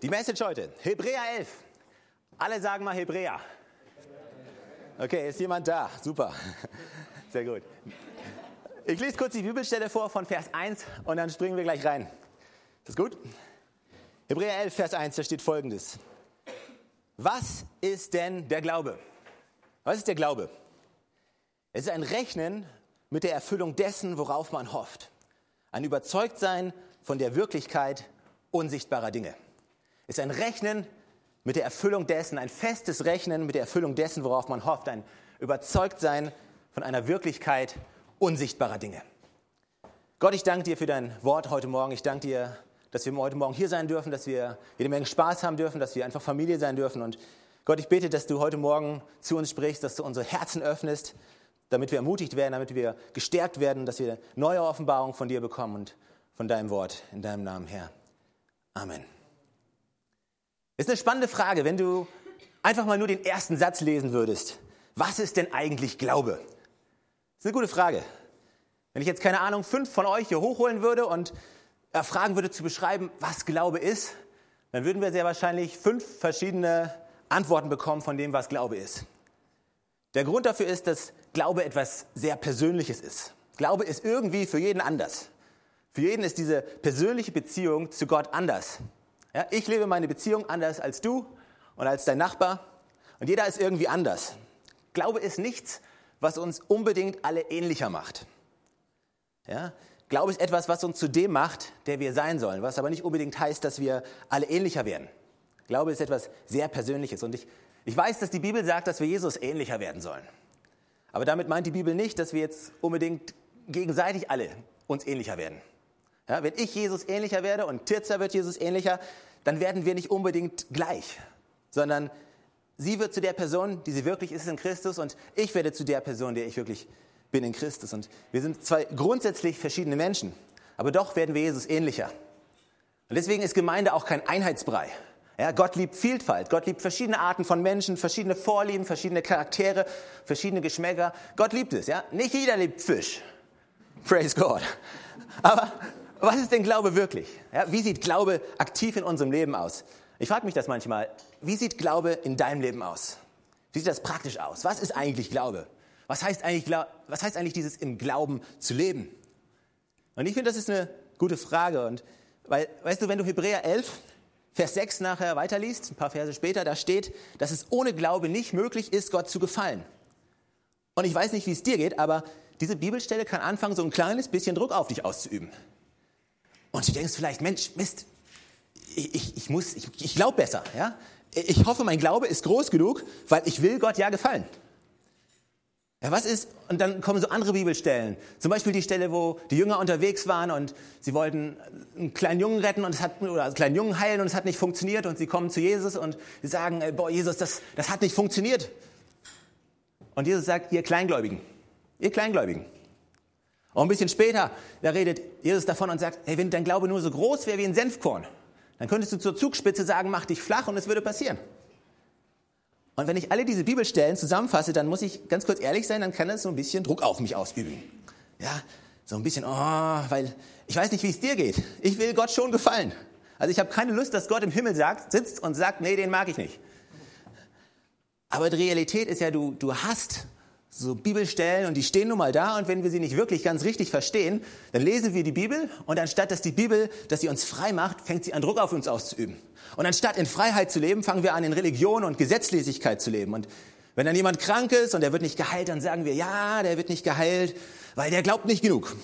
Die Message heute, Hebräer 11. Alle sagen mal Hebräer. Okay, ist jemand da? Super. Sehr gut. Ich lese kurz die Bibelstelle vor von Vers 1 und dann springen wir gleich rein. Ist das gut? Hebräer 11, Vers 1, da steht folgendes. Was ist denn der Glaube? Was ist der Glaube? Es ist ein Rechnen mit der Erfüllung dessen, worauf man hofft. Ein Überzeugtsein von der Wirklichkeit unsichtbarer Dinge. Ist ein Rechnen mit der Erfüllung dessen, ein festes Rechnen mit der Erfüllung dessen, worauf man hofft, ein Überzeugtsein von einer Wirklichkeit unsichtbarer Dinge. Gott, ich danke dir für dein Wort heute Morgen. Ich danke dir, dass wir heute Morgen hier sein dürfen, dass wir jede Menge Spaß haben dürfen, dass wir einfach Familie sein dürfen. Und Gott, ich bete, dass du heute Morgen zu uns sprichst, dass du unsere Herzen öffnest, damit wir ermutigt werden, damit wir gestärkt werden, dass wir neue Offenbarungen von dir bekommen und von deinem Wort in deinem Namen, Herr. Amen. Ist eine spannende Frage, wenn du einfach mal nur den ersten Satz lesen würdest. Was ist denn eigentlich Glaube? Ist eine gute Frage. Wenn ich jetzt, keine Ahnung, fünf von euch hier hochholen würde und äh, fragen würde zu beschreiben, was Glaube ist, dann würden wir sehr wahrscheinlich fünf verschiedene Antworten bekommen von dem, was Glaube ist. Der Grund dafür ist, dass Glaube etwas sehr Persönliches ist. Glaube ist irgendwie für jeden anders. Für jeden ist diese persönliche Beziehung zu Gott anders. Ja, ich lebe meine Beziehung anders als du und als dein Nachbar und jeder ist irgendwie anders. Glaube ist nichts, was uns unbedingt alle ähnlicher macht. Ja, Glaube ist etwas, was uns zu dem macht, der wir sein sollen, was aber nicht unbedingt heißt, dass wir alle ähnlicher werden. Glaube ist etwas sehr Persönliches und ich, ich weiß, dass die Bibel sagt, dass wir Jesus ähnlicher werden sollen. Aber damit meint die Bibel nicht, dass wir jetzt unbedingt gegenseitig alle uns ähnlicher werden. Ja, wenn ich Jesus ähnlicher werde und Tirza wird Jesus ähnlicher, dann werden wir nicht unbedingt gleich, sondern sie wird zu der Person, die sie wirklich ist in Christus und ich werde zu der Person, der ich wirklich bin in Christus. Und wir sind zwei grundsätzlich verschiedene Menschen, aber doch werden wir Jesus ähnlicher. Und deswegen ist Gemeinde auch kein Einheitsbrei. Ja, Gott liebt Vielfalt. Gott liebt verschiedene Arten von Menschen, verschiedene Vorlieben, verschiedene Charaktere, verschiedene Geschmäcker. Gott liebt es. Ja? Nicht jeder liebt Fisch. Praise God. Aber was ist denn Glaube wirklich? Ja, wie sieht Glaube aktiv in unserem Leben aus? Ich frage mich das manchmal. Wie sieht Glaube in deinem Leben aus? Wie sieht das praktisch aus? Was ist eigentlich Glaube? Was heißt eigentlich, was heißt eigentlich dieses im Glauben zu leben? Und ich finde, das ist eine gute Frage. Und weil, weißt du, wenn du Hebräer 11, Vers 6 nachher weiterliest, ein paar Verse später, da steht, dass es ohne Glaube nicht möglich ist, Gott zu gefallen. Und ich weiß nicht, wie es dir geht, aber diese Bibelstelle kann anfangen, so ein kleines bisschen Druck auf dich auszuüben. Und du denkst vielleicht, Mensch, Mist, ich, ich, muss, ich, ich glaube besser. Ja? Ich hoffe, mein Glaube ist groß genug, weil ich will Gott ja gefallen. Ja, was ist, und dann kommen so andere Bibelstellen. Zum Beispiel die Stelle, wo die Jünger unterwegs waren und sie wollten einen kleinen Jungen retten und es hat, oder einen kleinen Jungen heilen und es hat nicht funktioniert und sie kommen zu Jesus und sie sagen, boah, Jesus, das, das hat nicht funktioniert. Und Jesus sagt, ihr Kleingläubigen, ihr Kleingläubigen, auch ein bisschen später, da redet Jesus davon und sagt, hey, wenn dein Glaube nur so groß wäre wie ein Senfkorn, dann könntest du zur Zugspitze sagen, mach dich flach und es würde passieren. Und wenn ich alle diese Bibelstellen zusammenfasse, dann muss ich ganz kurz ehrlich sein, dann kann das so ein bisschen Druck auf mich ausüben. Ja, so ein bisschen, oh, weil ich weiß nicht, wie es dir geht. Ich will Gott schon gefallen. Also ich habe keine Lust, dass Gott im Himmel sagt, sitzt und sagt, nee, den mag ich nicht. Aber die Realität ist ja, du, du hast so Bibelstellen und die stehen nun mal da und wenn wir sie nicht wirklich ganz richtig verstehen, dann lesen wir die Bibel und anstatt dass die Bibel, dass sie uns frei macht, fängt sie an Druck auf uns auszuüben. Und anstatt in Freiheit zu leben, fangen wir an in Religion und Gesetzlosigkeit zu leben. Und wenn dann jemand krank ist und der wird nicht geheilt, dann sagen wir, ja, der wird nicht geheilt, weil der glaubt nicht genug.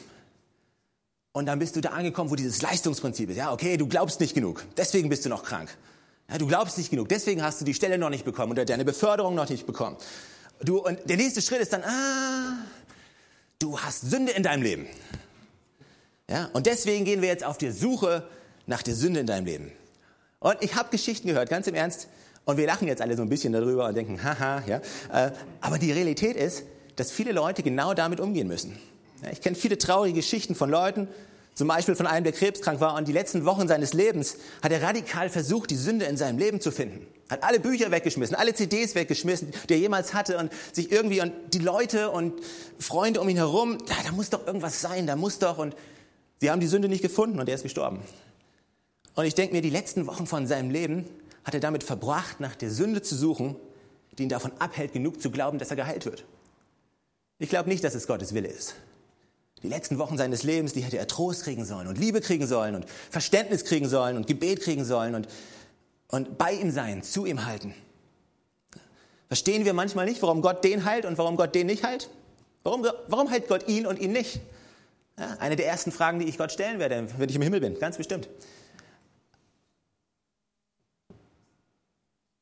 Und dann bist du da angekommen, wo dieses Leistungsprinzip ist. Ja, okay, du glaubst nicht genug, deswegen bist du noch krank. Ja, du glaubst nicht genug, deswegen hast du die Stelle noch nicht bekommen oder deine Beförderung noch nicht bekommen. Du, und der nächste Schritt ist dann, ah, du hast Sünde in deinem Leben. Ja, und deswegen gehen wir jetzt auf die Suche nach der Sünde in deinem Leben. Und ich habe Geschichten gehört, ganz im Ernst, und wir lachen jetzt alle so ein bisschen darüber und denken, haha, ja. Äh, aber die Realität ist, dass viele Leute genau damit umgehen müssen. Ich kenne viele traurige Geschichten von Leuten, zum Beispiel von einem, der krebskrank war und die letzten Wochen seines Lebens hat er radikal versucht, die Sünde in seinem Leben zu finden. Hat alle Bücher weggeschmissen, alle CDs weggeschmissen, die er jemals hatte und sich irgendwie und die Leute und Freunde um ihn herum, da, da muss doch irgendwas sein, da muss doch und sie haben die Sünde nicht gefunden und er ist gestorben. Und ich denke mir, die letzten Wochen von seinem Leben hat er damit verbracht, nach der Sünde zu suchen, die ihn davon abhält, genug zu glauben, dass er geheilt wird. Ich glaube nicht, dass es Gottes Wille ist. Die letzten Wochen seines Lebens, die hätte er Trost kriegen sollen und Liebe kriegen sollen und Verständnis kriegen sollen und Gebet kriegen sollen und, und bei ihm sein, zu ihm halten. Verstehen wir manchmal nicht, warum Gott den heilt und warum Gott den nicht heilt? Warum, warum heilt Gott ihn und ihn nicht? Ja, eine der ersten Fragen, die ich Gott stellen werde, wenn ich im Himmel bin, ganz bestimmt.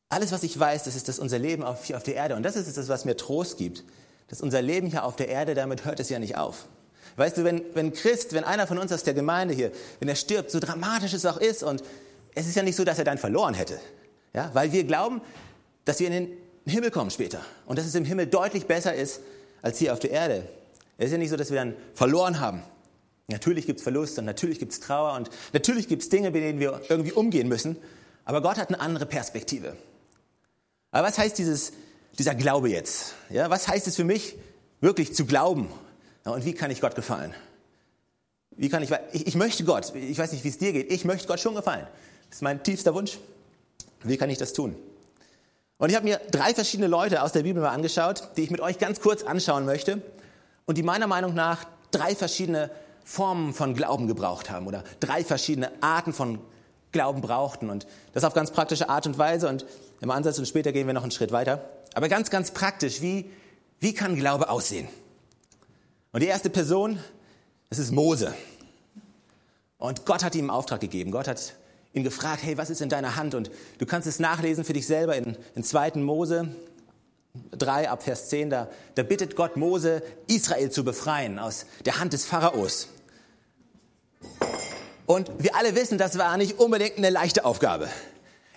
Alles, was ich weiß, das ist, dass unser Leben auf, hier auf der Erde, und das ist es, was mir Trost gibt, dass unser Leben hier auf der Erde, damit hört es ja nicht auf. Weißt du, wenn, wenn Christ, wenn einer von uns aus der Gemeinde hier, wenn er stirbt, so dramatisch es auch ist, und es ist ja nicht so, dass er dann verloren hätte. Ja, weil wir glauben, dass wir in den Himmel kommen später. Und dass es im Himmel deutlich besser ist als hier auf der Erde. Es ist ja nicht so, dass wir dann verloren haben. Natürlich gibt es Verlust und natürlich gibt es Trauer und natürlich gibt es Dinge, mit denen wir irgendwie umgehen müssen. Aber Gott hat eine andere Perspektive. Aber was heißt dieses, dieser Glaube jetzt? Ja, was heißt es für mich, wirklich zu glauben? Und wie kann ich Gott gefallen? Wie kann ich, ich, ich möchte Gott, ich weiß nicht, wie es dir geht, ich möchte Gott schon gefallen. Das ist mein tiefster Wunsch. Wie kann ich das tun? Und ich habe mir drei verschiedene Leute aus der Bibel mal angeschaut, die ich mit euch ganz kurz anschauen möchte und die meiner Meinung nach drei verschiedene Formen von Glauben gebraucht haben oder drei verschiedene Arten von Glauben brauchten und das auf ganz praktische Art und Weise und im Ansatz und später gehen wir noch einen Schritt weiter. Aber ganz, ganz praktisch, wie, wie kann Glaube aussehen? Und die erste Person, das ist Mose. Und Gott hat ihm einen Auftrag gegeben. Gott hat ihn gefragt, hey, was ist in deiner Hand? Und du kannst es nachlesen für dich selber in, in 2. Mose 3 ab Vers 10. Da, da bittet Gott Mose, Israel zu befreien aus der Hand des Pharaos. Und wir alle wissen, das war nicht unbedingt eine leichte Aufgabe.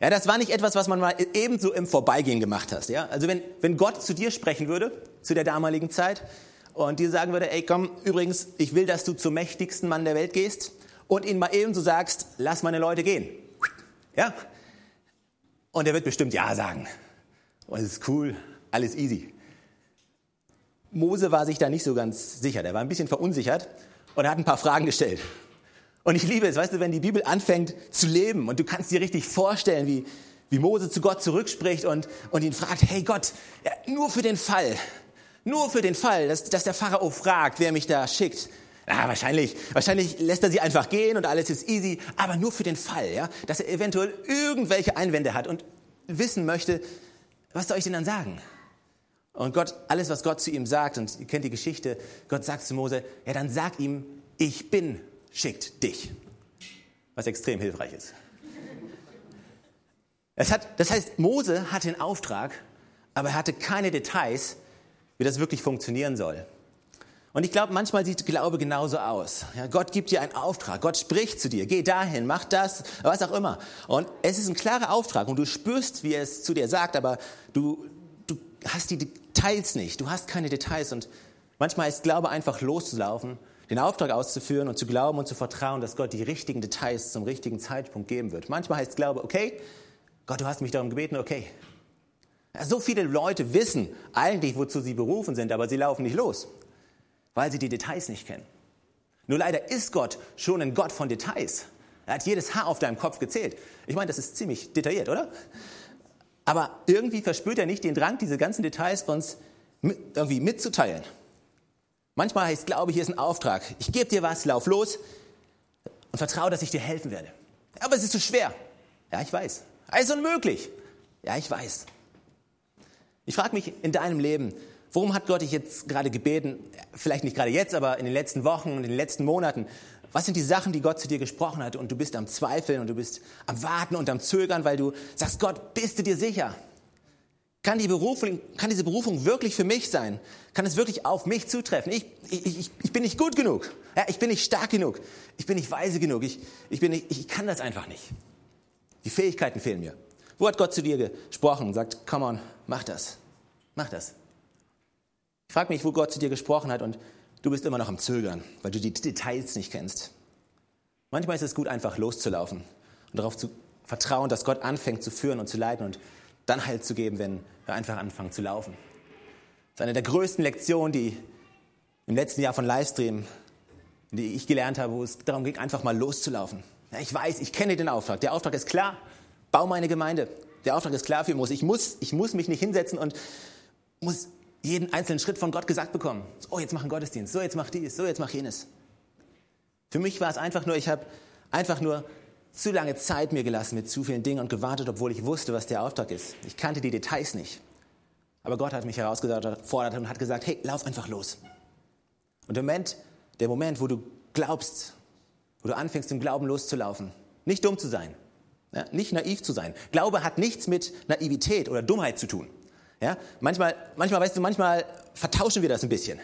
Ja, das war nicht etwas, was man mal ebenso im Vorbeigehen gemacht hat. Ja? Also wenn, wenn Gott zu dir sprechen würde, zu der damaligen Zeit, und dir sagen würde, ey komm, übrigens, ich will, dass du zum mächtigsten Mann der Welt gehst und ihn mal ebenso sagst, lass meine Leute gehen. Ja? Und er wird bestimmt Ja sagen. Und es ist cool, alles easy. Mose war sich da nicht so ganz sicher, der war ein bisschen verunsichert und er hat ein paar Fragen gestellt. Und ich liebe es, weißt du, wenn die Bibel anfängt zu leben und du kannst dir richtig vorstellen, wie, wie Mose zu Gott zurückspricht und, und ihn fragt, hey Gott, nur für den Fall, nur für den Fall, dass, dass der Pharao fragt, wer mich da schickt. Ah, wahrscheinlich, wahrscheinlich lässt er sie einfach gehen und alles ist easy, aber nur für den Fall, ja, dass er eventuell irgendwelche Einwände hat und wissen möchte, was soll ich denn dann sagen? Und Gott, alles, was Gott zu ihm sagt, und ihr kennt die Geschichte, Gott sagt zu Mose, ja, dann sag ihm, ich bin schickt dich. Was extrem hilfreich ist. Es hat, das heißt, Mose hatte den Auftrag, aber er hatte keine Details, wie das wirklich funktionieren soll. Und ich glaube, manchmal sieht Glaube genauso aus. Ja, Gott gibt dir einen Auftrag, Gott spricht zu dir, geh dahin, mach das, was auch immer. Und es ist ein klarer Auftrag und du spürst, wie er es zu dir sagt, aber du, du hast die Details nicht, du hast keine Details. Und manchmal ist Glaube einfach loszulaufen den Auftrag auszuführen und zu glauben und zu vertrauen, dass Gott die richtigen Details zum richtigen Zeitpunkt geben wird. Manchmal heißt Glaube, okay, Gott, du hast mich darum gebeten, okay. So viele Leute wissen eigentlich, wozu sie berufen sind, aber sie laufen nicht los, weil sie die Details nicht kennen. Nur leider ist Gott schon ein Gott von Details. Er hat jedes Haar auf deinem Kopf gezählt. Ich meine, das ist ziemlich detailliert, oder? Aber irgendwie verspürt er nicht den Drang, diese ganzen Details uns irgendwie mitzuteilen. Manchmal heißt Glaube, hier ist ein Auftrag. Ich gebe dir was, lauf los und vertraue, dass ich dir helfen werde. Aber es ist zu schwer. Ja, ich weiß. Es ist unmöglich. Ja, ich weiß. Ich frage mich in deinem Leben, worum hat Gott dich jetzt gerade gebeten? Vielleicht nicht gerade jetzt, aber in den letzten Wochen und in den letzten Monaten. Was sind die Sachen, die Gott zu dir gesprochen hat und du bist am Zweifeln und du bist am Warten und am Zögern, weil du sagst, Gott, bist du dir sicher? Kann, die Berufung, kann diese Berufung wirklich für mich sein? Kann es wirklich auf mich zutreffen? Ich, ich, ich, bin nicht gut genug. Ja, ich bin nicht stark genug. Ich bin nicht weise genug. Ich, ich, bin nicht, ich kann das einfach nicht. Die Fähigkeiten fehlen mir. Wo hat Gott zu dir gesprochen und sagt, come on, mach das. Mach das. Ich frage mich, wo Gott zu dir gesprochen hat und du bist immer noch am Zögern, weil du die Details nicht kennst. Manchmal ist es gut, einfach loszulaufen und darauf zu vertrauen, dass Gott anfängt zu führen und zu leiten und dann Halt zu geben, wenn wir einfach anfangen zu laufen. Das ist eine der größten Lektionen, die im letzten Jahr von Livestream, die ich gelernt habe, wo es darum ging, einfach mal loszulaufen. Ja, ich weiß, ich kenne den Auftrag. Der Auftrag ist klar. Bau meine Gemeinde. Der Auftrag ist klar für Mose. Ich muss, ich muss mich nicht hinsetzen und muss jeden einzelnen Schritt von Gott gesagt bekommen. So, oh, jetzt mach einen Gottesdienst. So, jetzt mach dies. So, jetzt mach jenes. Für mich war es einfach nur, ich habe einfach nur zu lange Zeit mir gelassen mit zu vielen Dingen und gewartet, obwohl ich wusste, was der Auftrag ist. Ich kannte die Details nicht. Aber Gott hat mich herausgefordert und hat gesagt, hey, lauf einfach los. Und der Moment, der Moment, wo du glaubst, wo du anfängst, im Glauben loszulaufen, nicht dumm zu sein, ja, nicht naiv zu sein. Glaube hat nichts mit Naivität oder Dummheit zu tun. Ja, manchmal, manchmal, weißt du, manchmal vertauschen wir das ein bisschen.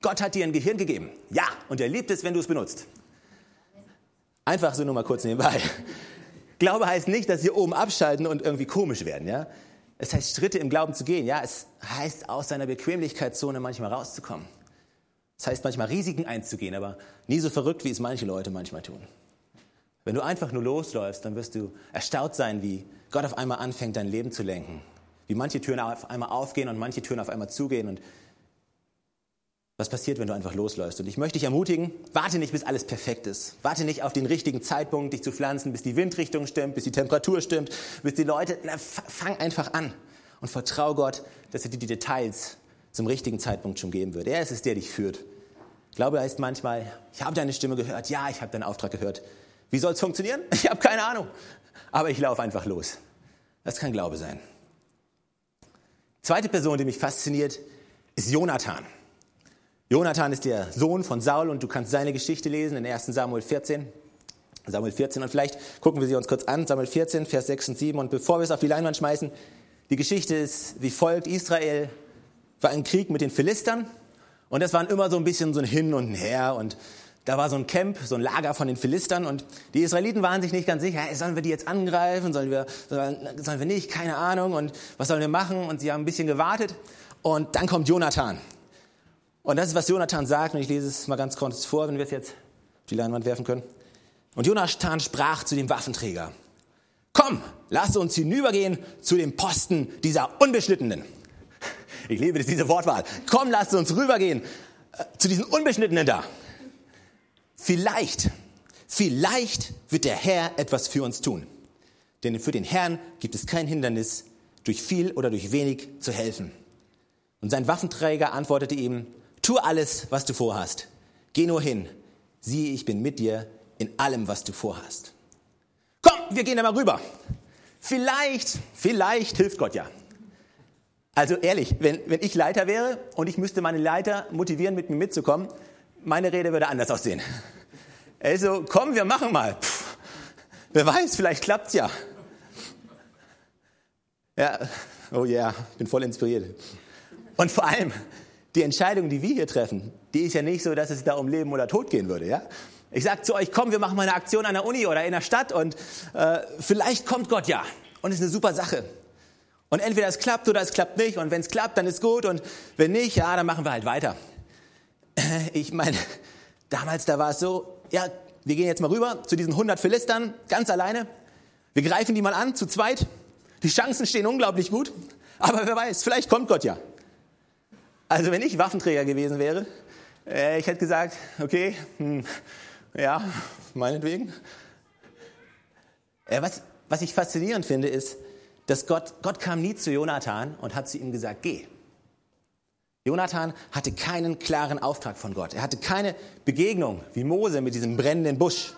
Gott hat dir ein Gehirn gegeben. Ja, und er liebt es, wenn du es benutzt. Einfach so nur mal kurz nebenbei. Glaube heißt nicht, dass wir oben abschalten und irgendwie komisch werden. Ja? Es heißt, Schritte im Glauben zu gehen. Ja, es heißt, aus seiner Bequemlichkeitszone manchmal rauszukommen. Es heißt, manchmal Risiken einzugehen, aber nie so verrückt, wie es manche Leute manchmal tun. Wenn du einfach nur losläufst, dann wirst du erstaunt sein, wie Gott auf einmal anfängt, dein Leben zu lenken. Wie manche Türen auf einmal aufgehen und manche Türen auf einmal zugehen und was passiert, wenn du einfach losläufst. Und ich möchte dich ermutigen, warte nicht, bis alles perfekt ist. Warte nicht auf den richtigen Zeitpunkt, dich zu pflanzen, bis die Windrichtung stimmt, bis die Temperatur stimmt, bis die Leute, na, fang einfach an und vertrau Gott, dass er dir die Details zum richtigen Zeitpunkt schon geben wird. Er ist es, der dich führt. Glaube heißt manchmal, ich habe deine Stimme gehört, ja, ich habe deinen Auftrag gehört. Wie soll es funktionieren? Ich habe keine Ahnung. Aber ich laufe einfach los. Das kann Glaube sein. Zweite Person, die mich fasziniert, ist Jonathan. Jonathan ist der Sohn von Saul und du kannst seine Geschichte lesen in 1 Samuel 14. Samuel 14 und vielleicht gucken wir sie uns kurz an, Samuel 14, Vers 6 und 7. Und bevor wir es auf die Leinwand schmeißen, die Geschichte ist wie folgt. Israel war im Krieg mit den Philistern und das waren immer so ein bisschen so ein Hin und Her und da war so ein Camp, so ein Lager von den Philistern und die Israeliten waren sich nicht ganz sicher, hey, sollen wir die jetzt angreifen, sollen wir, sollen wir nicht, keine Ahnung und was sollen wir machen und sie haben ein bisschen gewartet und dann kommt Jonathan und das ist, was Jonathan sagt, und ich lese es mal ganz kurz vor, wenn wir es jetzt auf die Leinwand werfen können. Und Jonathan sprach zu dem Waffenträger, komm, lass uns hinübergehen zu dem Posten dieser Unbeschnittenen. Ich liebe diese Wortwahl. Komm, lass uns rübergehen äh, zu diesen Unbeschnittenen da. Vielleicht, vielleicht wird der Herr etwas für uns tun. Denn für den Herrn gibt es kein Hindernis, durch viel oder durch wenig zu helfen. Und sein Waffenträger antwortete ihm, Tu alles, was du vorhast. Geh nur hin. Siehe, ich bin mit dir in allem, was du vorhast. Komm, wir gehen da mal rüber. Vielleicht, vielleicht hilft Gott ja. Also ehrlich, wenn, wenn ich Leiter wäre und ich müsste meine Leiter motivieren, mit mir mitzukommen, meine Rede würde anders aussehen. Also, komm, wir machen mal. Puh, wer weiß, vielleicht klappt's ja. Ja, oh ja, yeah, ich bin voll inspiriert. Und vor allem, die Entscheidung, die wir hier treffen, die ist ja nicht so, dass es da um Leben oder Tod gehen würde. Ja? Ich sage zu euch, komm, wir machen mal eine Aktion an der Uni oder in der Stadt und äh, vielleicht kommt Gott ja. Und es ist eine super Sache. Und entweder es klappt oder es klappt nicht. Und wenn es klappt, dann ist gut. Und wenn nicht, ja, dann machen wir halt weiter. Ich meine, damals, da war es so, ja, wir gehen jetzt mal rüber zu diesen 100 Philistern, ganz alleine. Wir greifen die mal an, zu zweit. Die Chancen stehen unglaublich gut. Aber wer weiß, vielleicht kommt Gott ja. Also wenn ich Waffenträger gewesen wäre, äh, ich hätte gesagt, okay, hm, ja, meinetwegen. Äh, was, was ich faszinierend finde, ist, dass Gott, Gott kam nie zu Jonathan und hat zu ihm gesagt, geh. Jonathan hatte keinen klaren Auftrag von Gott. Er hatte keine Begegnung wie Mose mit diesem brennenden Busch.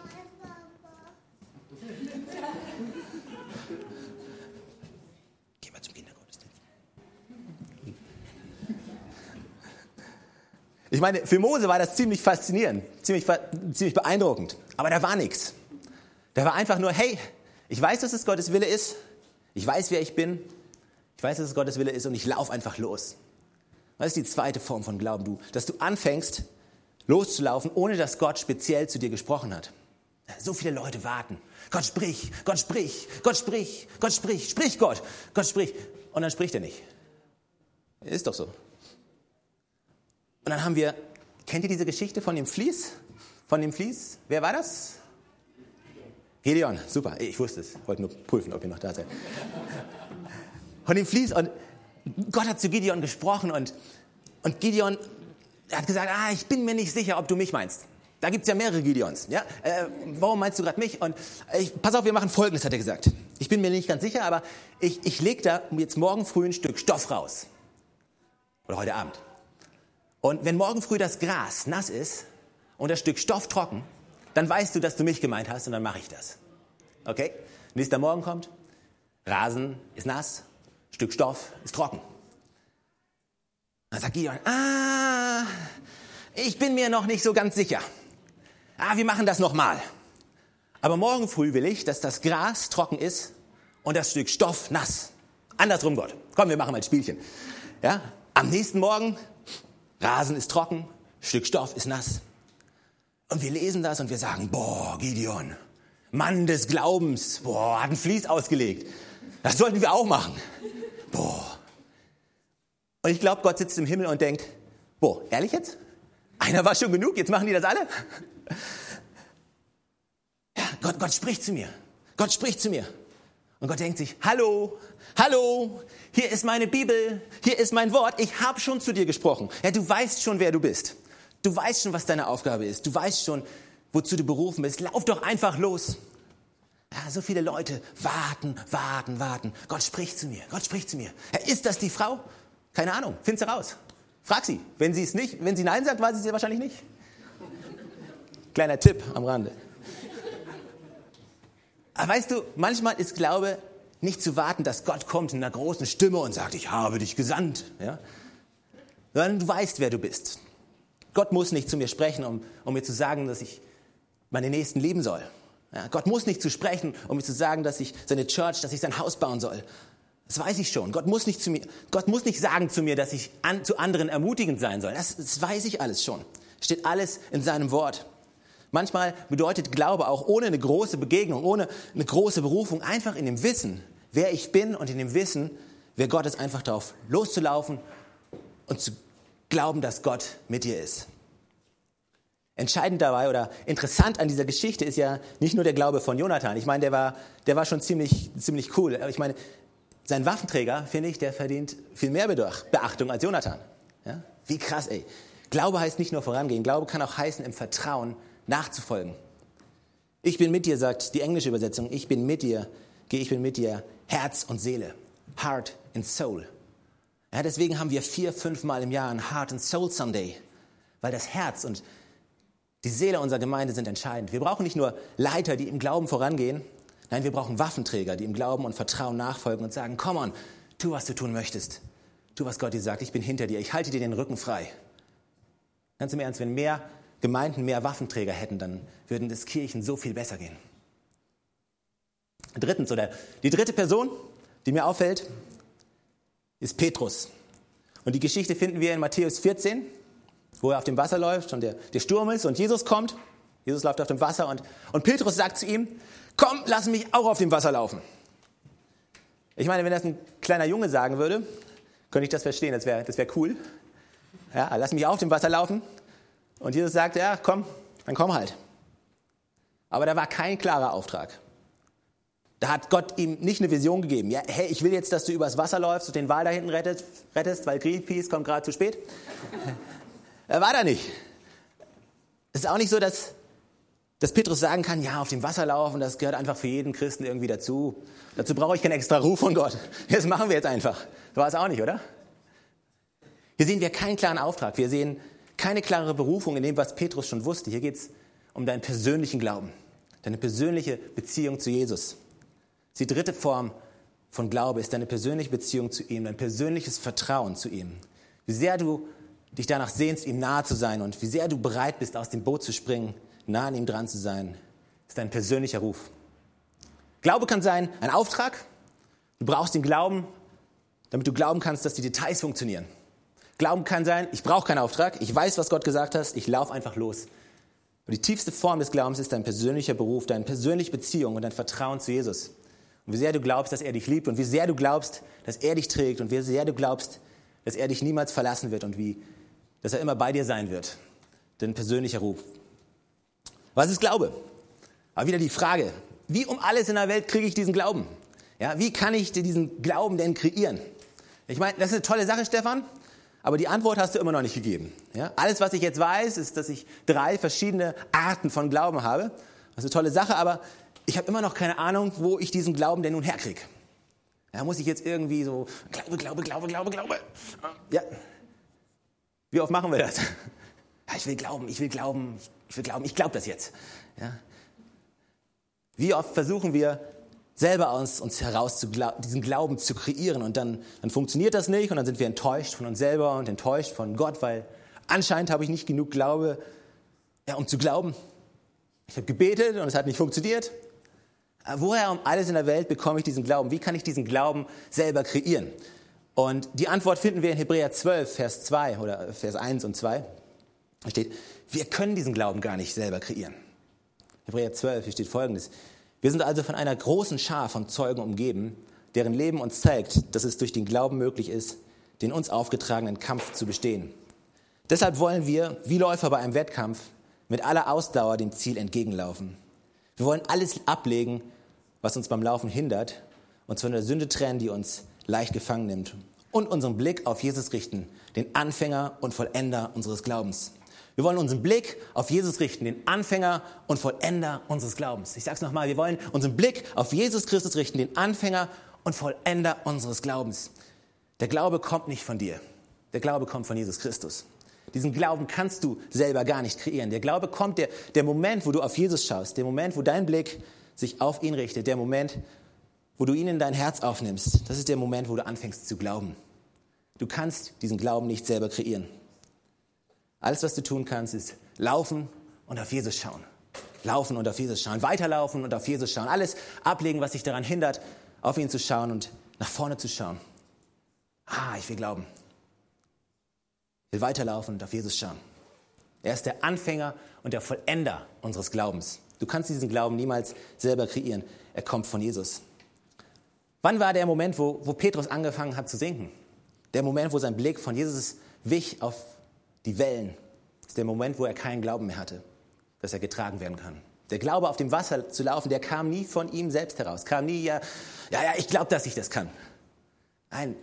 Ich meine, für Mose war das ziemlich faszinierend, ziemlich, ziemlich beeindruckend. Aber da war nichts. Da war einfach nur, hey, ich weiß, dass es Gottes Wille ist. Ich weiß, wer ich bin. Ich weiß, dass es Gottes Wille ist und ich laufe einfach los. Was ist die zweite Form von Glauben? Du, dass du anfängst, loszulaufen, ohne dass Gott speziell zu dir gesprochen hat. So viele Leute warten. Gott sprich, Gott sprich, Gott sprich, Gott sprich, sprich Gott, Gott sprich. Und dann spricht er nicht. Ist doch so. Und dann haben wir, kennt ihr diese Geschichte von dem Vlies? Von dem Vlies? Wer war das? Gideon, super, ich wusste es. Ich wollte nur prüfen, ob ihr noch da seid. Von dem Vlies und Gott hat zu Gideon gesprochen und, und Gideon hat gesagt, ah, ich bin mir nicht sicher, ob du mich meinst. Da gibt's ja mehrere Gideons. Ja? Äh, warum meinst du gerade mich? Und ich, pass auf, wir machen Folgendes, hat er gesagt. Ich bin mir nicht ganz sicher, aber ich, ich lege da jetzt morgen früh ein Stück Stoff raus. Oder heute Abend. Und wenn morgen früh das Gras nass ist und das Stück Stoff trocken, dann weißt du, dass du mich gemeint hast und dann mache ich das. Okay? Nächster Morgen kommt, Rasen ist nass, Stück Stoff ist trocken. Dann sagt Gideon, ah, ich bin mir noch nicht so ganz sicher. Ah, wir machen das nochmal. Aber morgen früh will ich, dass das Gras trocken ist und das Stück Stoff nass. Andersrum, Gott. Komm, wir machen mal ein Spielchen. Ja? Am nächsten Morgen, Rasen ist trocken, Stück Stoff ist nass. Und wir lesen das und wir sagen, boah, Gideon, Mann des Glaubens, boah, hat ein Fließ ausgelegt. Das sollten wir auch machen. Boah. Und ich glaube, Gott sitzt im Himmel und denkt, boah, ehrlich jetzt? Einer war schon genug, jetzt machen die das alle? Ja, Gott, Gott spricht zu mir. Gott spricht zu mir. Und Gott denkt sich, hallo, hallo, hier ist meine Bibel, hier ist mein Wort, ich habe schon zu dir gesprochen. Ja, du weißt schon, wer du bist. Du weißt schon, was deine Aufgabe ist. Du weißt schon, wozu du berufen bist. Lauf doch einfach los. Ja, so viele Leute warten, warten, warten. Gott spricht zu mir. Gott spricht zu mir. Ja, ist das die Frau? Keine Ahnung. Find sie raus. Frag sie. Wenn sie es nicht, wenn sie Nein sagt, weiß sie es wahrscheinlich nicht. Kleiner Tipp am Rande. Aber weißt du, manchmal ist Glaube nicht zu warten, dass Gott kommt in einer großen Stimme und sagt, ich habe dich gesandt. Ja? Sondern du weißt, wer du bist. Gott muss nicht zu mir sprechen, um, um mir zu sagen, dass ich meine Nächsten lieben soll. Ja, Gott muss nicht zu sprechen, um mir zu sagen, dass ich seine Church, dass ich sein Haus bauen soll. Das weiß ich schon. Gott muss nicht, zu mir, Gott muss nicht sagen zu mir, dass ich an, zu anderen ermutigend sein soll. Das, das weiß ich alles schon. Steht alles in seinem Wort. Manchmal bedeutet Glaube auch ohne eine große Begegnung, ohne eine große Berufung, einfach in dem Wissen, wer ich bin und in dem Wissen, wer Gott ist, einfach darauf loszulaufen und zu glauben, dass Gott mit dir ist. Entscheidend dabei oder interessant an dieser Geschichte ist ja nicht nur der Glaube von Jonathan. Ich meine, der war, der war schon ziemlich, ziemlich cool. Ich meine, sein Waffenträger, finde ich, der verdient viel mehr Beachtung als Jonathan. Ja? Wie krass, ey. Glaube heißt nicht nur vorangehen. Glaube kann auch heißen, im Vertrauen nachzufolgen. Ich bin mit dir, sagt die englische Übersetzung. Ich bin mit dir, gehe ich bin mit dir, Herz und Seele. Heart and Soul. Ja, deswegen haben wir vier, fünf Mal im Jahr ein Heart and Soul Sunday. Weil das Herz und die Seele unserer Gemeinde sind entscheidend. Wir brauchen nicht nur Leiter, die im Glauben vorangehen, Nein, wir brauchen Waffenträger, die im Glauben und Vertrauen nachfolgen und sagen, komm on, tu, was du tun möchtest. Tu, was Gott dir sagt. Ich bin hinter dir. Ich halte dir den Rücken frei. Ganz im Ernst, wenn mehr Gemeinden mehr Waffenträger hätten, dann würden es Kirchen so viel besser gehen. Drittens, oder die dritte Person, die mir auffällt, ist Petrus. Und die Geschichte finden wir in Matthäus 14, wo er auf dem Wasser läuft und der, der Sturm ist und Jesus kommt. Jesus läuft auf dem Wasser und, und Petrus sagt zu ihm, komm, lass mich auch auf dem Wasser laufen. Ich meine, wenn das ein kleiner Junge sagen würde, könnte ich das verstehen, das wäre das wär cool. Ja, lass mich auf dem Wasser laufen. Und Jesus sagt, ja, komm, dann komm halt. Aber da war kein klarer Auftrag. Da hat Gott ihm nicht eine Vision gegeben. Ja, hey, ich will jetzt, dass du übers Wasser läufst und den Wal da hinten rettest, rettest weil Greenpeace kommt gerade zu spät. Er war da nicht. Es ist auch nicht so, dass dass Petrus sagen kann, ja, auf dem Wasser laufen, das gehört einfach für jeden Christen irgendwie dazu. Dazu brauche ich keinen extra Ruf von Gott. Das machen wir jetzt einfach. So war es auch nicht, oder? Hier sehen wir keinen klaren Auftrag. Wir sehen keine klare Berufung in dem, was Petrus schon wusste. Hier geht es um deinen persönlichen Glauben, deine persönliche Beziehung zu Jesus. Die dritte Form von Glaube ist deine persönliche Beziehung zu ihm, dein persönliches Vertrauen zu ihm. Wie sehr du dich danach sehnst, ihm nahe zu sein und wie sehr du bereit bist, aus dem Boot zu springen nah an ihm dran zu sein, ist ein persönlicher Ruf. Glaube kann sein ein Auftrag. Du brauchst den Glauben, damit du glauben kannst, dass die Details funktionieren. Glauben kann sein, ich brauche keinen Auftrag, ich weiß, was Gott gesagt hat, ich laufe einfach los. Und die tiefste Form des Glaubens ist dein persönlicher Beruf, deine persönliche Beziehung und dein Vertrauen zu Jesus. Und wie sehr du glaubst, dass er dich liebt und wie sehr du glaubst, dass er dich trägt und wie sehr du glaubst, dass er dich niemals verlassen wird und wie, dass er immer bei dir sein wird. Dein persönlicher Ruf. Was ist Glaube? Aber wieder die Frage, wie um alles in der Welt kriege ich diesen Glauben? Ja, wie kann ich diesen Glauben denn kreieren? Ich meine, das ist eine tolle Sache, Stefan, aber die Antwort hast du immer noch nicht gegeben. Ja? Alles, was ich jetzt weiß, ist, dass ich drei verschiedene Arten von Glauben habe. Das ist eine tolle Sache, aber ich habe immer noch keine Ahnung, wo ich diesen Glauben denn nun herkriege. Ja, muss ich jetzt irgendwie so Glaube, Glaube, Glaube, Glaube, Glaube. Ja. Wie oft machen wir das? Ja, ich will glauben, ich will glauben, ich will glauben, ich glaube das jetzt. Ja. Wie oft versuchen wir selber aus uns heraus zu diesen Glauben zu kreieren und dann, dann funktioniert das nicht und dann sind wir enttäuscht von uns selber und enttäuscht von Gott, weil anscheinend habe ich nicht genug Glaube, ja, um zu glauben. Ich habe gebetet und es hat nicht funktioniert. Woher um alles in der Welt bekomme ich diesen Glauben? Wie kann ich diesen Glauben selber kreieren? Und die Antwort finden wir in Hebräer 12, Vers 2 oder Vers 1 und 2. Da steht, wir können diesen Glauben gar nicht selber kreieren. Hebräer 12, hier steht folgendes. Wir sind also von einer großen Schar von Zeugen umgeben, deren Leben uns zeigt, dass es durch den Glauben möglich ist, den uns aufgetragenen Kampf zu bestehen. Deshalb wollen wir, wie Läufer bei einem Wettkampf, mit aller Ausdauer dem Ziel entgegenlaufen. Wir wollen alles ablegen, was uns beim Laufen hindert, uns von der Sünde trennen, die uns leicht gefangen nimmt, und unseren Blick auf Jesus richten, den Anfänger und Vollender unseres Glaubens. Wir wollen unseren Blick auf Jesus richten, den Anfänger und Vollender unseres Glaubens. Ich sage es nochmal, wir wollen unseren Blick auf Jesus Christus richten, den Anfänger und Vollender unseres Glaubens. Der Glaube kommt nicht von dir. Der Glaube kommt von Jesus Christus. Diesen Glauben kannst du selber gar nicht kreieren. Der Glaube kommt, der, der Moment, wo du auf Jesus schaust, der Moment, wo dein Blick sich auf ihn richtet, der Moment, wo du ihn in dein Herz aufnimmst, das ist der Moment, wo du anfängst zu glauben. Du kannst diesen Glauben nicht selber kreieren. Alles, was du tun kannst, ist laufen und auf Jesus schauen. Laufen und auf Jesus schauen. Weiterlaufen und auf Jesus schauen. Alles ablegen, was dich daran hindert, auf ihn zu schauen und nach vorne zu schauen. Ah, ich will glauben. Ich will weiterlaufen und auf Jesus schauen. Er ist der Anfänger und der Vollender unseres Glaubens. Du kannst diesen Glauben niemals selber kreieren. Er kommt von Jesus. Wann war der Moment, wo, wo Petrus angefangen hat zu sinken? Der Moment, wo sein Blick von Jesus wich auf die Wellen, ist der Moment, wo er keinen Glauben mehr hatte, dass er getragen werden kann. Der Glaube, auf dem Wasser zu laufen, der kam nie von ihm selbst heraus. Kam nie, ja, ja, ja ich glaube, dass ich das kann. Nein,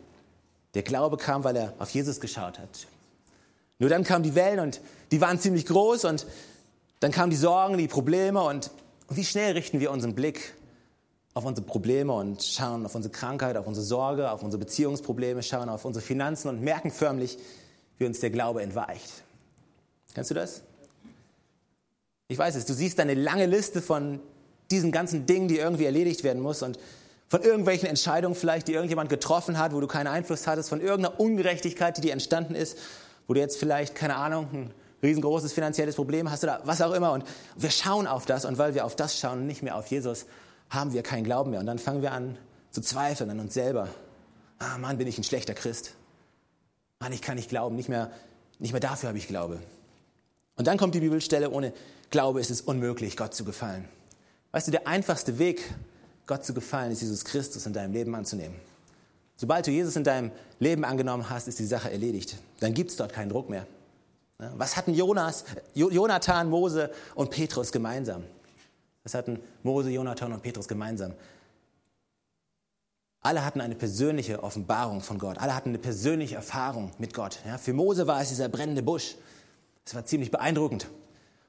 der Glaube kam, weil er auf Jesus geschaut hat. Nur dann kamen die Wellen und die waren ziemlich groß und dann kamen die Sorgen, die Probleme und wie schnell richten wir unseren Blick auf unsere Probleme und schauen auf unsere Krankheit, auf unsere Sorge, auf unsere Beziehungsprobleme, schauen auf unsere Finanzen und merken förmlich, wie uns der Glaube entweicht. Kennst du das? Ich weiß es, du siehst eine lange Liste von diesen ganzen Dingen, die irgendwie erledigt werden muss und von irgendwelchen Entscheidungen vielleicht, die irgendjemand getroffen hat, wo du keinen Einfluss hattest, von irgendeiner Ungerechtigkeit, die dir entstanden ist, wo du jetzt vielleicht, keine Ahnung, ein riesengroßes finanzielles Problem hast oder was auch immer. Und wir schauen auf das und weil wir auf das schauen nicht mehr auf Jesus, haben wir keinen Glauben mehr. Und dann fangen wir an zu zweifeln an uns selber. Ah Mann, bin ich ein schlechter Christ. Mann, ich kann nicht glauben, nicht mehr, nicht mehr dafür habe ich Glaube. Und dann kommt die Bibelstelle, ohne Glaube ist es unmöglich, Gott zu gefallen. Weißt du, der einfachste Weg, Gott zu gefallen, ist Jesus Christus in deinem Leben anzunehmen. Sobald du Jesus in deinem Leben angenommen hast, ist die Sache erledigt. Dann gibt es dort keinen Druck mehr. Was hatten Jonas, Jonathan, Mose und Petrus gemeinsam? Was hatten Mose, Jonathan und Petrus gemeinsam? Alle hatten eine persönliche Offenbarung von Gott. Alle hatten eine persönliche Erfahrung mit Gott. Ja, für Mose war es dieser brennende Busch. Das war ziemlich beeindruckend.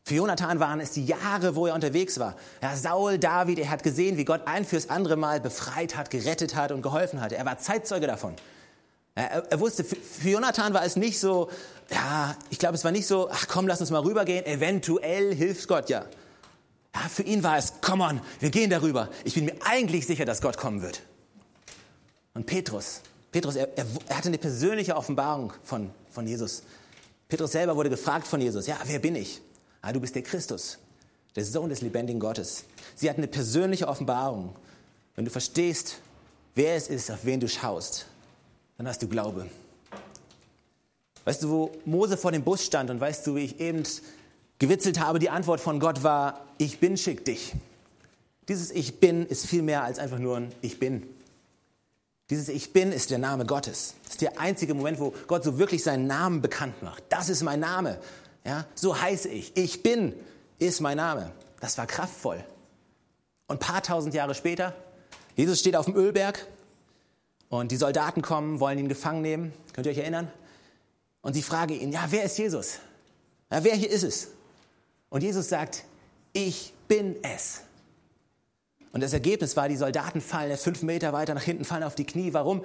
Für Jonathan waren es die Jahre, wo er unterwegs war. Ja, Saul, David, er hat gesehen, wie Gott ein fürs andere Mal befreit hat, gerettet hat und geholfen hat. Er war Zeitzeuge davon. Er, er, wusste, für, für Jonathan war es nicht so, ja, ich glaube, es war nicht so, ach komm, lass uns mal rübergehen, eventuell hilft Gott ja. Ja, für ihn war es, come on, wir gehen darüber. Ich bin mir eigentlich sicher, dass Gott kommen wird. Und Petrus, Petrus, er, er, er hatte eine persönliche Offenbarung von, von Jesus. Petrus selber wurde gefragt von Jesus, ja, wer bin ich? Ah, du bist der Christus, der Sohn des lebendigen Gottes. Sie hatten eine persönliche Offenbarung. Wenn du verstehst, wer es ist, auf wen du schaust, dann hast du Glaube. Weißt du, wo Mose vor dem Bus stand und weißt du, wie ich eben gewitzelt habe, die Antwort von Gott war, ich bin, schick dich. Dieses Ich bin ist viel mehr als einfach nur ein Ich bin. Dieses Ich bin ist der Name Gottes. Das ist der einzige Moment, wo Gott so wirklich seinen Namen bekannt macht. Das ist mein Name. Ja, so heiße ich. Ich bin ist mein Name. Das war kraftvoll. Und ein paar tausend Jahre später, Jesus steht auf dem Ölberg und die Soldaten kommen, wollen ihn gefangen nehmen. Könnt ihr euch erinnern? Und sie fragen ihn, ja, wer ist Jesus? Ja, wer hier ist es? Und Jesus sagt, ich bin es. Und das Ergebnis war, die Soldaten fallen fünf Meter weiter nach hinten, fallen auf die Knie. Warum?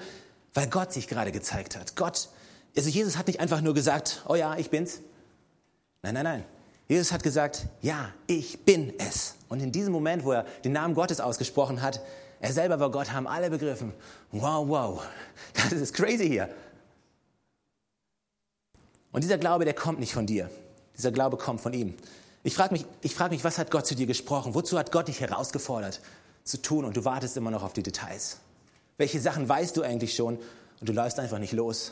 Weil Gott sich gerade gezeigt hat. Gott, also Jesus hat nicht einfach nur gesagt, oh ja, ich bin's. Nein, nein, nein. Jesus hat gesagt, ja, ich bin es. Und in diesem Moment, wo er den Namen Gottes ausgesprochen hat, er selber war Gott, haben alle begriffen, wow, wow, das ist crazy hier. Und dieser Glaube, der kommt nicht von dir. Dieser Glaube kommt von ihm. Ich frage mich, frag mich, was hat Gott zu dir gesprochen? Wozu hat Gott dich herausgefordert zu tun und du wartest immer noch auf die Details? Welche Sachen weißt du eigentlich schon und du läufst einfach nicht los?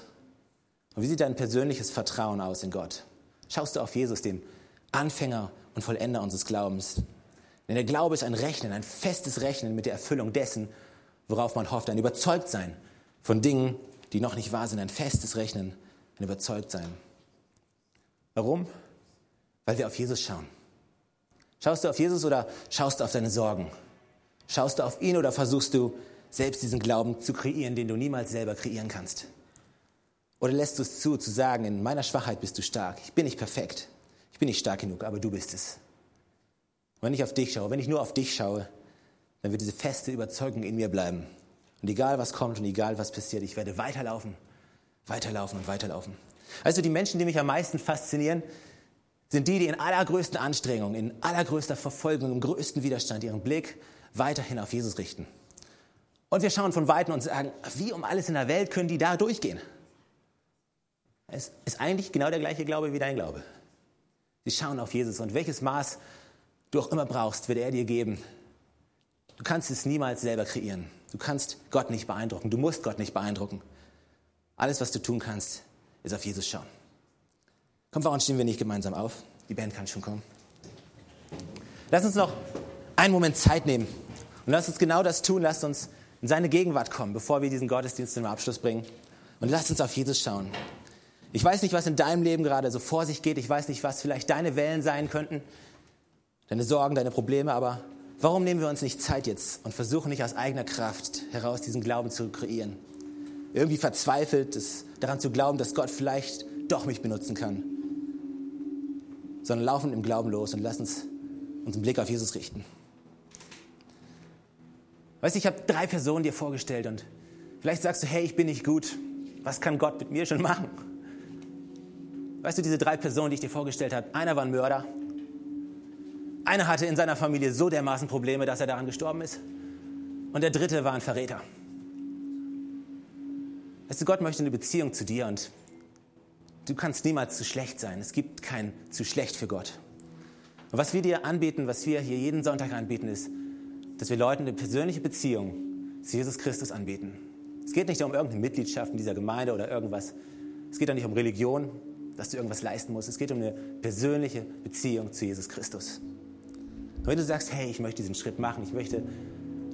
Und wie sieht dein persönliches Vertrauen aus in Gott? Schaust du auf Jesus, den Anfänger und Vollender unseres Glaubens? Denn der Glaube ist ein Rechnen, ein festes Rechnen mit der Erfüllung dessen, worauf man hofft, ein Überzeugtsein von Dingen, die noch nicht wahr sind, ein festes Rechnen, ein Überzeugtsein. Warum? Weil wir auf Jesus schauen. Schaust du auf Jesus oder schaust du auf deine Sorgen? Schaust du auf ihn oder versuchst du selbst diesen Glauben zu kreieren, den du niemals selber kreieren kannst? Oder lässt du es zu, zu sagen, in meiner Schwachheit bist du stark. Ich bin nicht perfekt. Ich bin nicht stark genug, aber du bist es. Und wenn ich auf dich schaue, wenn ich nur auf dich schaue, dann wird diese feste Überzeugung in mir bleiben. Und egal was kommt und egal was passiert, ich werde weiterlaufen, weiterlaufen und weiterlaufen. Also die Menschen, die mich am meisten faszinieren, sind die, die in allergrößten Anstrengungen, in allergrößter Verfolgung, im größten Widerstand ihren Blick weiterhin auf Jesus richten. Und wir schauen von Weitem und sagen, wie um alles in der Welt können die da durchgehen? Es ist eigentlich genau der gleiche Glaube wie dein Glaube. Sie schauen auf Jesus und welches Maß du auch immer brauchst, wird er dir geben. Du kannst es niemals selber kreieren. Du kannst Gott nicht beeindrucken. Du musst Gott nicht beeindrucken. Alles, was du tun kannst, ist auf Jesus schauen. Komm, warum stehen wir nicht gemeinsam auf? Die Band kann schon kommen. Lass uns noch einen Moment Zeit nehmen und lass uns genau das tun. Lass uns in seine Gegenwart kommen, bevor wir diesen Gottesdienst zum Abschluss bringen. Und lass uns auf Jesus schauen. Ich weiß nicht, was in deinem Leben gerade so vor sich geht. Ich weiß nicht, was vielleicht deine Wellen sein könnten. Deine Sorgen, deine Probleme. Aber warum nehmen wir uns nicht Zeit jetzt und versuchen nicht aus eigener Kraft heraus diesen Glauben zu kreieren? Irgendwie verzweifelt, daran zu glauben, dass Gott vielleicht doch mich benutzen kann sondern laufen im Glauben los und lassen uns unseren Blick auf Jesus richten. Weißt du, ich habe drei Personen dir vorgestellt und vielleicht sagst du, hey, ich bin nicht gut. Was kann Gott mit mir schon machen? Weißt du, diese drei Personen, die ich dir vorgestellt habe, einer war ein Mörder, einer hatte in seiner Familie so dermaßen Probleme, dass er daran gestorben ist und der dritte war ein Verräter. Weißt du, Gott möchte eine Beziehung zu dir und Du kannst niemals zu schlecht sein. Es gibt kein zu schlecht für Gott. Und was wir dir anbieten, was wir hier jeden Sonntag anbieten, ist, dass wir Leuten eine persönliche Beziehung zu Jesus Christus anbieten. Es geht nicht um irgendeine Mitgliedschaft in dieser Gemeinde oder irgendwas. Es geht auch nicht um Religion, dass du irgendwas leisten musst. Es geht um eine persönliche Beziehung zu Jesus Christus. Und wenn du sagst, hey, ich möchte diesen Schritt machen, ich möchte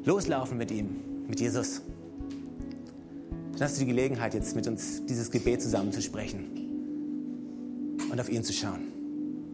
loslaufen mit ihm, mit Jesus, dann hast du die Gelegenheit, jetzt mit uns dieses Gebet zusammen zu sprechen und auf ihn zu schauen.